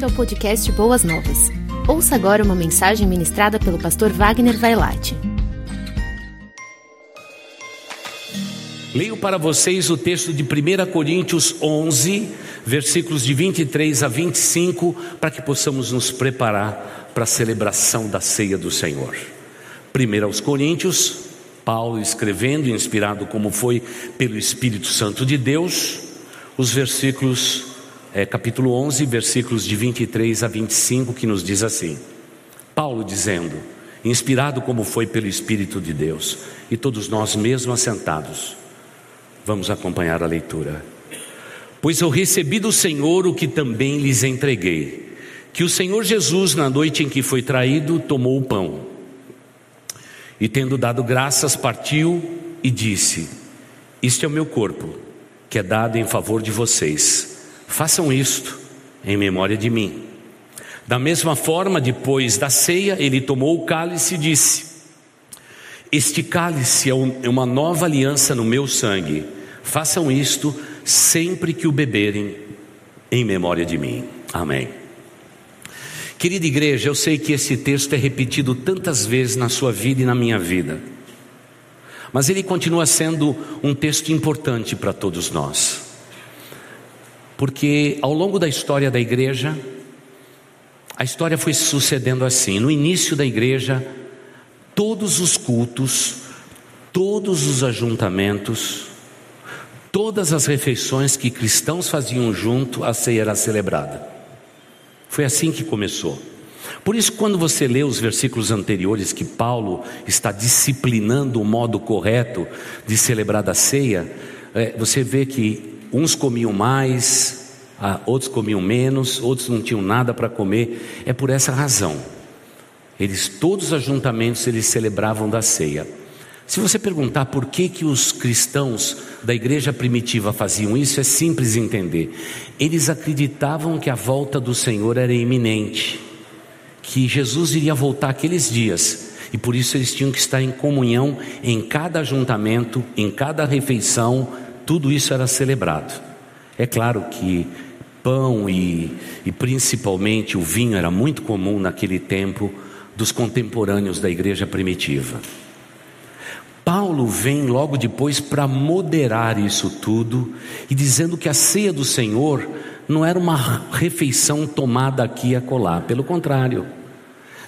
bem-vindo ao podcast Boas Novas. Ouça agora uma mensagem ministrada pelo pastor Wagner Vailate. Leio para vocês o texto de 1 Coríntios 11, versículos de 23 a 25, para que possamos nos preparar para a celebração da ceia do Senhor. 1 aos Coríntios, Paulo escrevendo, inspirado como foi pelo Espírito Santo de Deus, os versículos é, capítulo 11, versículos de 23 a 25, que nos diz assim: Paulo dizendo, inspirado como foi pelo Espírito de Deus, e todos nós mesmo assentados, vamos acompanhar a leitura. Pois eu recebi do Senhor o que também lhes entreguei, que o Senhor Jesus, na noite em que foi traído, tomou o pão, e tendo dado graças, partiu e disse: Este é o meu corpo, que é dado em favor de vocês. Façam isto em memória de mim. Da mesma forma, depois da ceia, ele tomou o cálice e disse: Este cálice é, é uma nova aliança no meu sangue. Façam isto sempre que o beberem, em memória de mim. Amém. Querida igreja, eu sei que esse texto é repetido tantas vezes na sua vida e na minha vida, mas ele continua sendo um texto importante para todos nós porque ao longo da história da igreja, a história foi sucedendo assim. No início da igreja, todos os cultos, todos os ajuntamentos, todas as refeições que cristãos faziam junto, a ceia era celebrada. Foi assim que começou. Por isso, quando você lê os versículos anteriores que Paulo está disciplinando o modo correto de celebrar a ceia, é, você vê que uns comiam mais, outros comiam menos, outros não tinham nada para comer. É por essa razão. Eles todos os ajuntamentos eles celebravam da ceia. Se você perguntar por que que os cristãos da igreja primitiva faziam isso, é simples entender. Eles acreditavam que a volta do Senhor era iminente, que Jesus iria voltar aqueles dias, e por isso eles tinham que estar em comunhão em cada ajuntamento, em cada refeição, tudo isso era celebrado. É claro que pão e, e principalmente o vinho era muito comum naquele tempo dos contemporâneos da igreja primitiva. Paulo vem logo depois para moderar isso tudo e dizendo que a ceia do Senhor não era uma refeição tomada aqui e acolá, pelo contrário,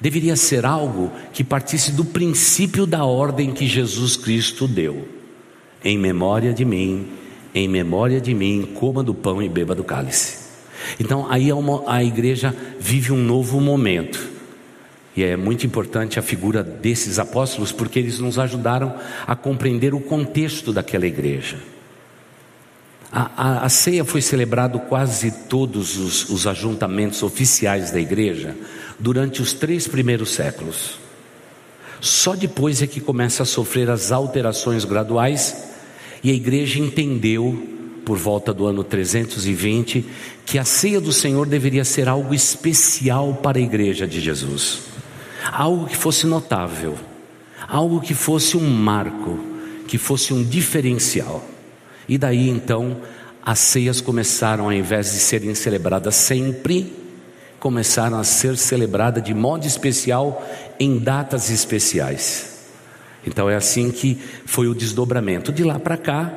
deveria ser algo que partisse do princípio da ordem que Jesus Cristo deu em memória de mim, em memória de mim, coma do pão e beba do cálice. Então aí a igreja vive um novo momento. E é muito importante a figura desses apóstolos, porque eles nos ajudaram a compreender o contexto daquela igreja. A, a, a ceia foi celebrado quase todos os, os ajuntamentos oficiais da igreja durante os três primeiros séculos. Só depois é que começa a sofrer as alterações graduais e a igreja entendeu, por volta do ano 320, que a ceia do Senhor deveria ser algo especial para a igreja de Jesus, algo que fosse notável, algo que fosse um marco, que fosse um diferencial. E daí então, as ceias começaram, ao invés de serem celebradas sempre, começaram a ser celebradas de modo especial em datas especiais. Então é assim que foi o desdobramento. De lá para cá,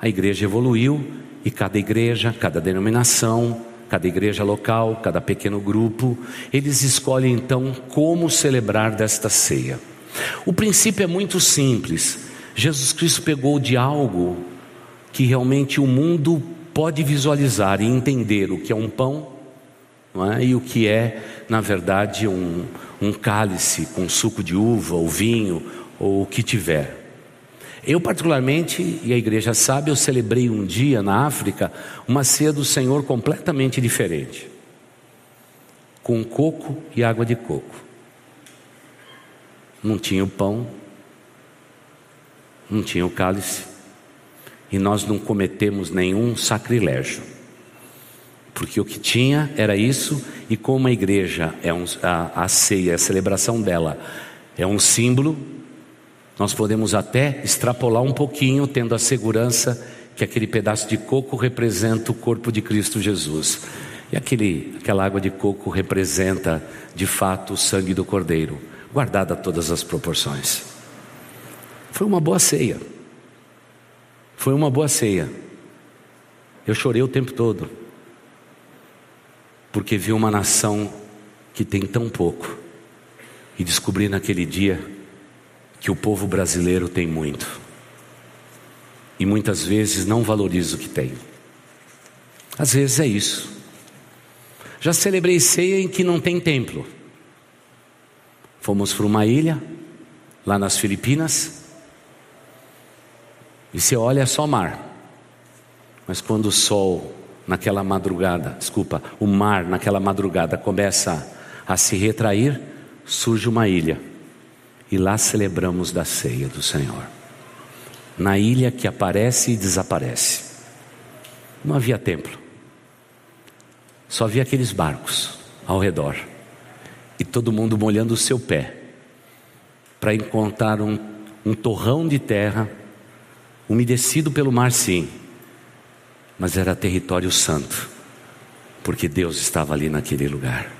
a igreja evoluiu e cada igreja, cada denominação, cada igreja local, cada pequeno grupo, eles escolhem então como celebrar desta ceia. O princípio é muito simples. Jesus Cristo pegou de algo que realmente o mundo pode visualizar e entender o que é um pão é? e o que é, na verdade, um, um cálice com suco de uva ou vinho ou o que tiver. Eu, particularmente, e a igreja sabe, eu celebrei um dia na África uma ceia do Senhor completamente diferente com coco e água de coco. Não tinha o pão, não tinha o cálice, e nós não cometemos nenhum sacrilégio, porque o que tinha era isso, e como a igreja é um, a, a ceia, a celebração dela é um símbolo nós podemos até extrapolar um pouquinho, tendo a segurança que aquele pedaço de coco representa o corpo de Cristo Jesus. E aquele, aquela água de coco representa, de fato, o sangue do cordeiro, guardada todas as proporções. Foi uma boa ceia. Foi uma boa ceia. Eu chorei o tempo todo, porque vi uma nação que tem tão pouco, e descobri naquele dia que o povo brasileiro tem muito, e muitas vezes não valoriza o que tem. Às vezes é isso. Já celebrei ceia em que não tem templo. Fomos para uma ilha, lá nas Filipinas, e você olha é só mar. Mas quando o sol, naquela madrugada, desculpa, o mar naquela madrugada começa a se retrair, surge uma ilha. E lá celebramos da ceia do Senhor. Na ilha que aparece e desaparece. Não havia templo. Só havia aqueles barcos ao redor. E todo mundo molhando o seu pé para encontrar um, um torrão de terra umedecido pelo mar, sim, mas era território santo, porque Deus estava ali naquele lugar.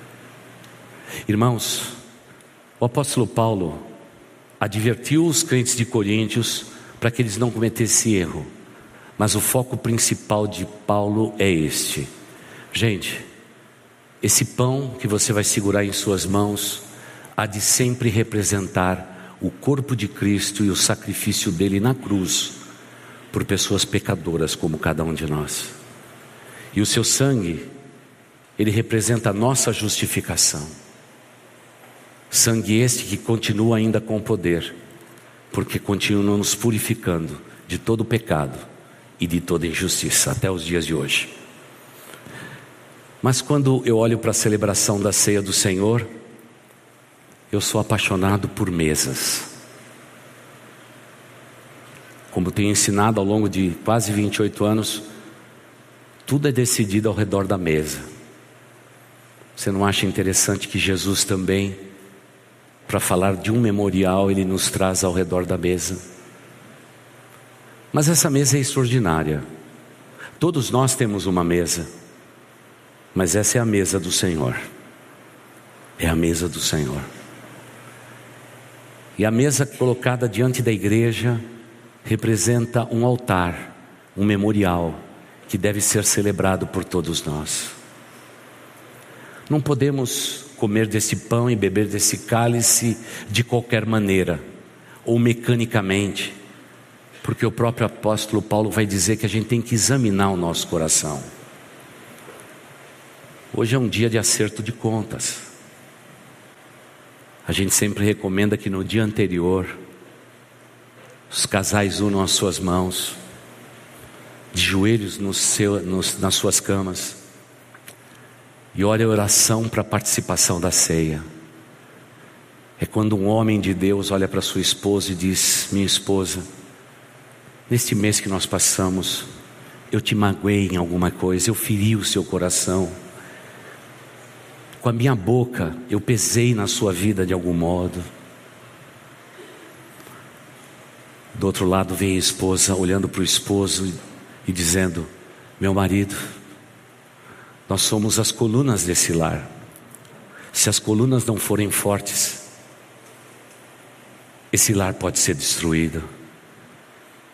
Irmãos, o apóstolo Paulo advertiu os crentes de Coríntios para que eles não cometessem erro, mas o foco principal de Paulo é este Gente, esse pão que você vai segurar em suas mãos há de sempre representar o corpo de Cristo e o sacrifício dele na cruz por pessoas pecadoras como cada um de nós. E o seu sangue, ele representa a nossa justificação. Sangue este que continua ainda com poder, porque continua nos purificando de todo pecado e de toda injustiça até os dias de hoje. Mas quando eu olho para a celebração da ceia do Senhor, eu sou apaixonado por mesas. Como tenho ensinado ao longo de quase 28 anos, tudo é decidido ao redor da mesa. Você não acha interessante que Jesus também, para falar de um memorial, ele nos traz ao redor da mesa? Mas essa mesa é extraordinária. Todos nós temos uma mesa. Mas essa é a mesa do Senhor. É a mesa do Senhor. E a mesa colocada diante da igreja representa um altar, um memorial que deve ser celebrado por todos nós. Não podemos comer desse pão e beber desse cálice de qualquer maneira ou mecanicamente, porque o próprio apóstolo Paulo vai dizer que a gente tem que examinar o nosso coração. Hoje é um dia de acerto de contas. A gente sempre recomenda que no dia anterior os casais unam as suas mãos, de joelhos no seu, nos, nas suas camas, e olhe a oração para a participação da ceia. É quando um homem de Deus olha para sua esposa e diz: Minha esposa, neste mês que nós passamos, eu te magoei em alguma coisa, eu feri o seu coração com a minha boca eu pesei na sua vida de algum modo. Do outro lado vem a esposa olhando para o esposo e dizendo: Meu marido, nós somos as colunas desse lar. Se as colunas não forem fortes, esse lar pode ser destruído.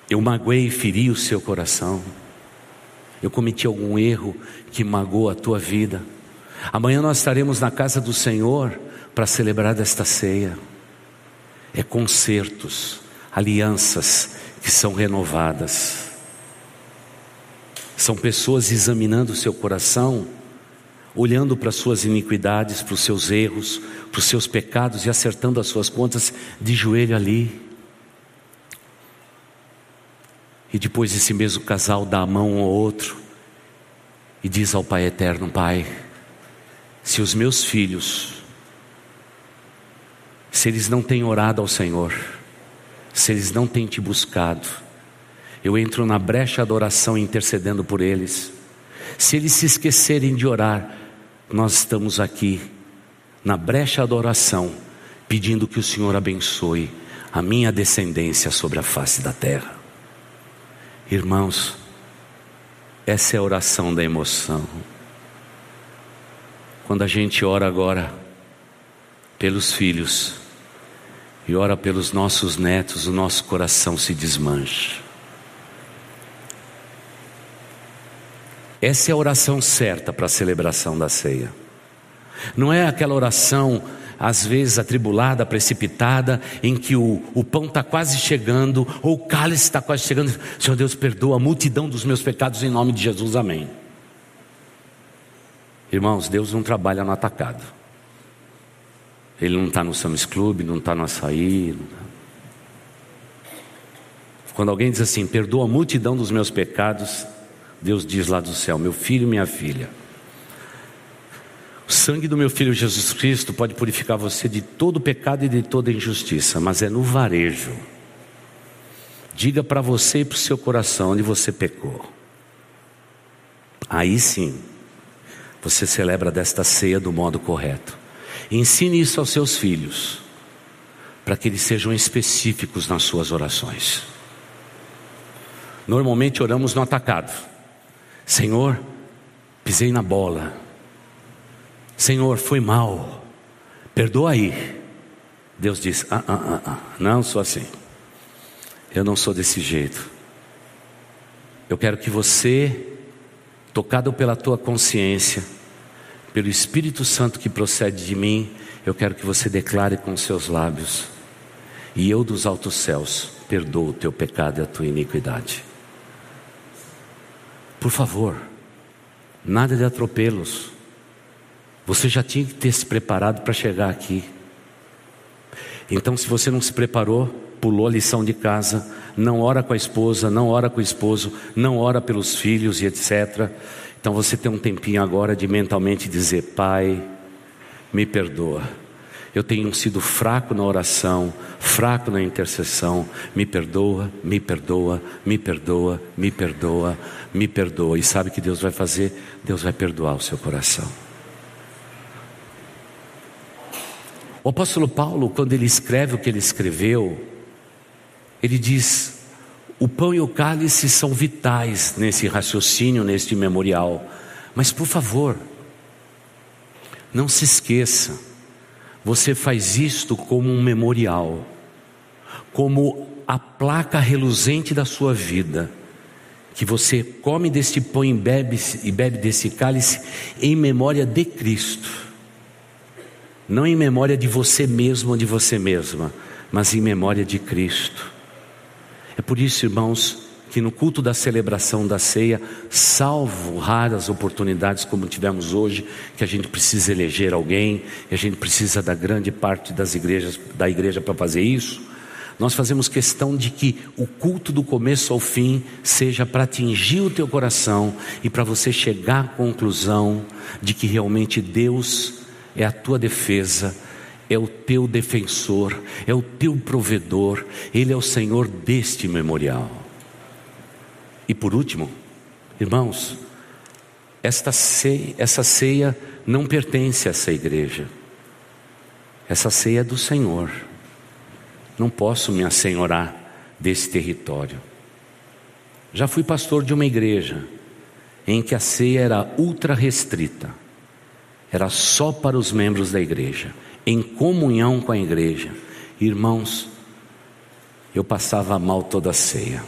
Eu magoei e feri o seu coração. Eu cometi algum erro que magoou a tua vida. Amanhã nós estaremos na casa do Senhor para celebrar desta ceia. É concertos, alianças que são renovadas. São pessoas examinando o seu coração, olhando para as suas iniquidades, para os seus erros, para os seus pecados e acertando as suas contas de joelho ali. E depois esse mesmo casal dá a mão um ao outro e diz ao Pai Eterno: Pai, se os meus filhos, se eles não têm orado ao Senhor, se eles não têm te buscado, eu entro na brecha da oração intercedendo por eles. Se eles se esquecerem de orar, nós estamos aqui na brecha da oração, pedindo que o Senhor abençoe a minha descendência sobre a face da terra. Irmãos, essa é a oração da emoção. quando a gente ora agora pelos filhos e ora pelos nossos netos, o nosso coração se desmancha. Essa é a oração certa para a celebração da ceia. Não é aquela oração, às vezes atribulada, precipitada, em que o, o pão está quase chegando, ou o cálice está quase chegando. Senhor Deus, perdoa a multidão dos meus pecados em nome de Jesus, amém. Irmãos, Deus não trabalha no atacado. Ele não está no Sam's Club, não está no açaí. Tá. Quando alguém diz assim, perdoa a multidão dos meus pecados, Deus diz lá do céu, meu filho, minha filha o sangue do meu filho Jesus Cristo pode purificar você de todo pecado e de toda injustiça, mas é no varejo. Diga para você e para o seu coração onde você pecou. Aí sim, você celebra desta ceia do modo correto. Ensine isso aos seus filhos, para que eles sejam específicos nas suas orações. Normalmente oramos no atacado. Senhor, pisei na bola, Senhor, foi mal, perdoa aí. Deus diz: ah, ah, ah, ah, não sou assim, eu não sou desse jeito. Eu quero que você, tocado pela tua consciência, pelo Espírito Santo que procede de mim, eu quero que você declare com seus lábios: E eu dos altos céus perdoo o teu pecado e a tua iniquidade. Por favor, nada de atropelos. Você já tinha que ter se preparado para chegar aqui. Então, se você não se preparou, pulou a lição de casa, não ora com a esposa, não ora com o esposo, não ora pelos filhos e etc. Então você tem um tempinho agora de mentalmente dizer: Pai, me perdoa. Eu tenho sido fraco na oração, fraco na intercessão. Me perdoa, me perdoa, me perdoa, me perdoa, me perdoa. E sabe o que Deus vai fazer? Deus vai perdoar o seu coração. O apóstolo Paulo, quando ele escreve o que ele escreveu, ele diz: o pão e o cálice são vitais nesse raciocínio, neste memorial. Mas por favor, não se esqueça, você faz isto como um memorial, como a placa reluzente da sua vida, que você come deste pão e bebe, e bebe desse cálice em memória de Cristo não em memória de você mesmo ou de você mesma, mas em memória de Cristo. É por isso, irmãos, que no culto da celebração da ceia, salvo raras oportunidades como tivemos hoje, que a gente precisa eleger alguém, e a gente precisa da grande parte das igrejas, da igreja para fazer isso, nós fazemos questão de que o culto do começo ao fim seja para atingir o teu coração e para você chegar à conclusão de que realmente Deus é a tua defesa, é o teu defensor, é o teu provedor, Ele é o Senhor deste memorial. E por último, irmãos, esta ceia, essa ceia não pertence a essa igreja, essa ceia é do Senhor. Não posso me assenhorar desse território. Já fui pastor de uma igreja em que a ceia era ultra restrita era só para os membros da igreja, em comunhão com a igreja. Irmãos, eu passava mal toda a ceia.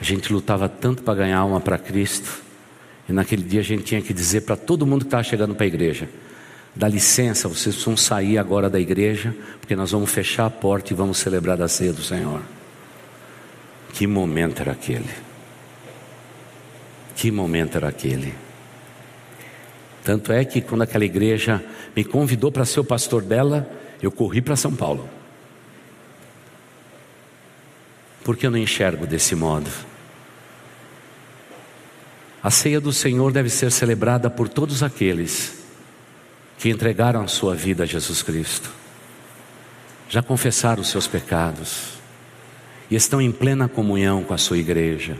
A gente lutava tanto para ganhar alma para Cristo, e naquele dia a gente tinha que dizer para todo mundo que estava chegando para a igreja: dá licença, vocês vão sair agora da igreja, porque nós vamos fechar a porta e vamos celebrar a ceia do Senhor. Que momento era aquele? Que momento era aquele? Tanto é que quando aquela igreja me convidou para ser o pastor dela, eu corri para São Paulo. Porque eu não enxergo desse modo. A ceia do Senhor deve ser celebrada por todos aqueles que entregaram a sua vida a Jesus Cristo, já confessaram os seus pecados e estão em plena comunhão com a sua igreja.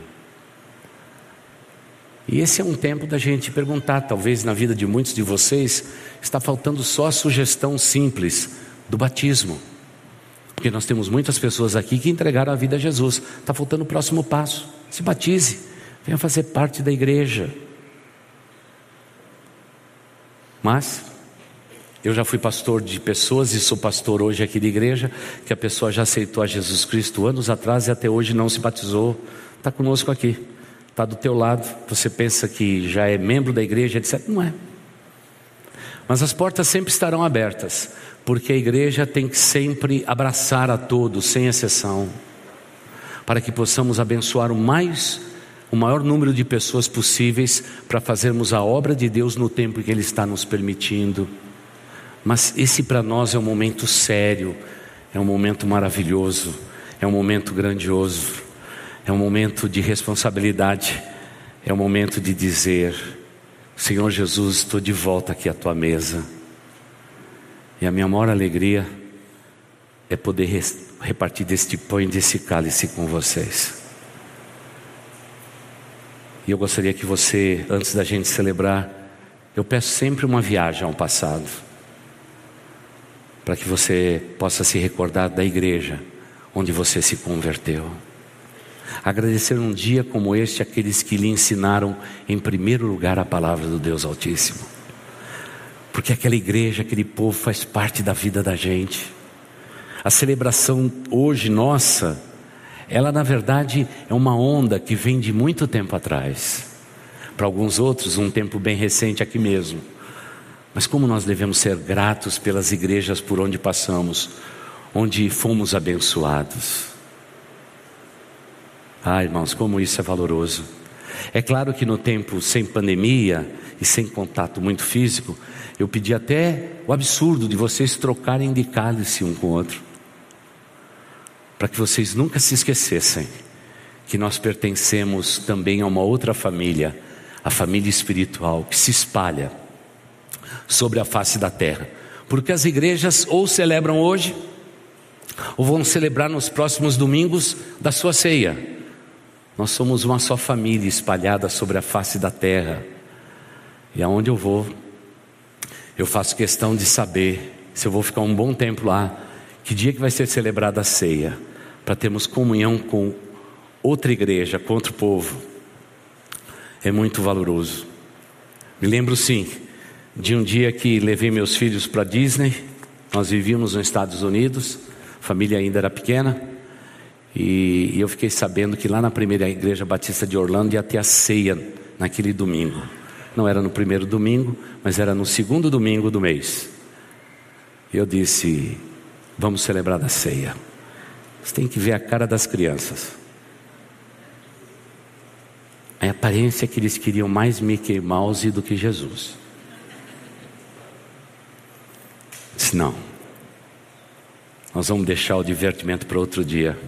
E esse é um tempo da gente perguntar, talvez na vida de muitos de vocês está faltando só a sugestão simples do batismo. Porque nós temos muitas pessoas aqui que entregaram a vida a Jesus. Está faltando o próximo passo. Se batize, venha fazer parte da igreja. Mas eu já fui pastor de pessoas e sou pastor hoje aqui de igreja, que a pessoa já aceitou a Jesus Cristo anos atrás e até hoje não se batizou, está conosco aqui, está do teu lado. Você pensa que já é membro da igreja, etc. Não é. Mas as portas sempre estarão abertas, porque a igreja tem que sempre abraçar a todos, sem exceção, para que possamos abençoar o mais o maior número de pessoas possíveis para fazermos a obra de Deus no tempo que Ele está nos permitindo. Mas esse para nós é um momento sério, é um momento maravilhoso, é um momento grandioso, é um momento de responsabilidade, é um momento de dizer: Senhor Jesus, estou de volta aqui à tua mesa. E a minha maior alegria é poder repartir deste pão e desse cálice com vocês. E eu gostaria que você, antes da gente celebrar, eu peço sempre uma viagem ao passado para que você possa se recordar da igreja onde você se converteu. Agradecer um dia como este aqueles que lhe ensinaram em primeiro lugar a palavra do Deus Altíssimo. Porque aquela igreja, aquele povo faz parte da vida da gente. A celebração hoje nossa, ela na verdade é uma onda que vem de muito tempo atrás. Para alguns outros, um tempo bem recente aqui mesmo. Mas como nós devemos ser gratos pelas igrejas por onde passamos, onde fomos abençoados. Ah, irmãos, como isso é valoroso. É claro que no tempo sem pandemia e sem contato muito físico, eu pedi até o absurdo de vocês trocarem de cálice um com o outro, para que vocês nunca se esquecessem que nós pertencemos também a uma outra família, a família espiritual que se espalha sobre a face da terra. Porque as igrejas ou celebram hoje, ou vão celebrar nos próximos domingos da sua ceia. Nós somos uma só família espalhada sobre a face da terra. E aonde eu vou, eu faço questão de saber se eu vou ficar um bom tempo lá, que dia que vai ser celebrada a ceia, para termos comunhão com outra igreja, com outro povo. É muito valoroso. Me lembro sim de um dia que levei meus filhos para Disney. Nós vivíamos nos Estados Unidos, a família ainda era pequena, e, eu fiquei sabendo que lá na primeira igreja batista de Orlando ia ter a ceia naquele domingo. Não era no primeiro domingo, mas era no segundo domingo do mês. Eu disse: Vamos celebrar a ceia. Você tem que ver a cara das crianças. A aparência é que eles queriam mais Mickey Mouse do que Jesus. Disse: Não, nós vamos deixar o divertimento para outro dia.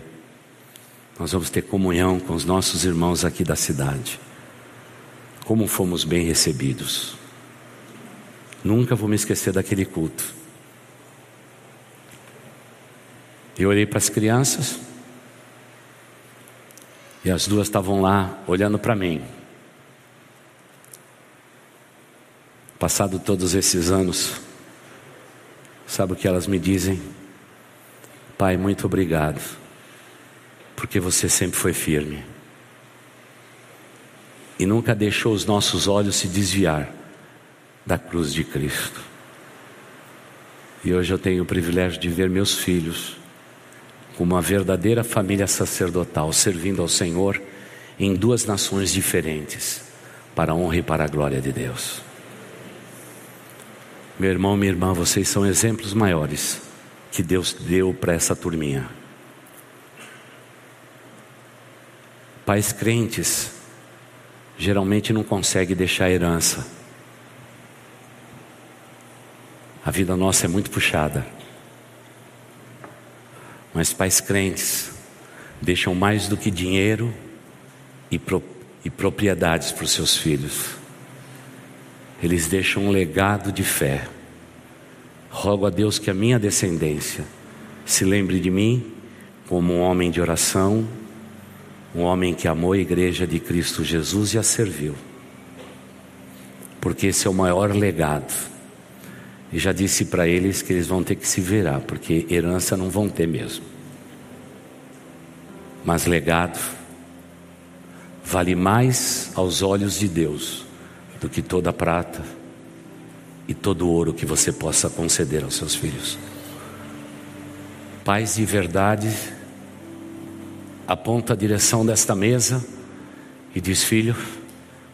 Nós vamos ter comunhão com os nossos irmãos aqui da cidade. Como fomos bem recebidos. Nunca vou me esquecer daquele culto. Eu olhei para as crianças e as duas estavam lá olhando para mim. Passado todos esses anos, Sabe o que elas me dizem? Pai, muito obrigado, porque você sempre foi firme e nunca deixou os nossos olhos se desviar da cruz de Cristo. E hoje eu tenho o privilégio de ver meus filhos como uma verdadeira família sacerdotal, servindo ao Senhor em duas nações diferentes, para a honra e para a glória de Deus. Meu irmão, minha irmã, vocês são exemplos maiores que Deus deu para essa turminha. Pais crentes geralmente não conseguem deixar herança. A vida nossa é muito puxada. Mas pais crentes deixam mais do que dinheiro e, pro, e propriedades para os seus filhos eles deixam um legado de fé. Rogo a Deus que a minha descendência se lembre de mim como um homem de oração, um homem que amou a igreja de Cristo Jesus e a serviu. Porque esse é o maior legado. E já disse para eles que eles vão ter que se virar, porque herança não vão ter mesmo. Mas legado vale mais aos olhos de Deus do que toda prata, e todo ouro que você possa conceder aos seus filhos. Paz e verdade, aponta a direção desta mesa e diz: Filho,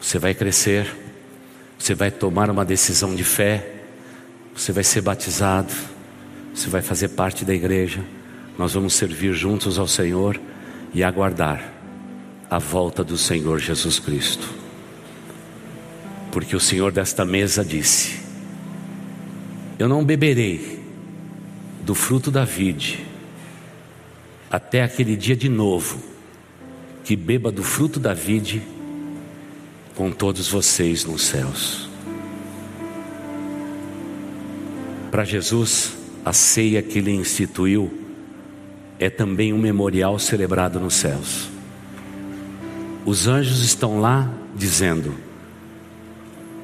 você vai crescer, você vai tomar uma decisão de fé, você vai ser batizado, você vai fazer parte da igreja, nós vamos servir juntos ao Senhor e aguardar a volta do Senhor Jesus Cristo. Porque o Senhor desta mesa disse: Eu não beberei do fruto da vide até aquele dia de novo que beba do fruto da vide com todos vocês nos céus. Para Jesus, a ceia que ele instituiu é também um memorial celebrado nos céus. Os anjos estão lá dizendo: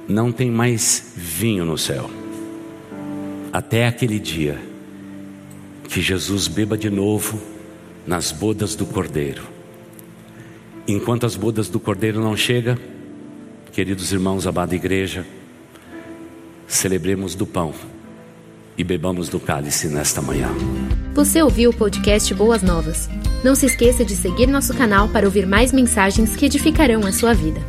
não tem mais vinho no céu, até aquele dia que Jesus beba de novo nas bodas do Cordeiro. Enquanto as bodas do Cordeiro não chegam, queridos irmãos, amada igreja, celebremos do pão e bebamos do cálice nesta manhã. Você ouviu o podcast Boas Novas? Não se esqueça de seguir nosso canal para ouvir mais mensagens que edificarão a sua vida.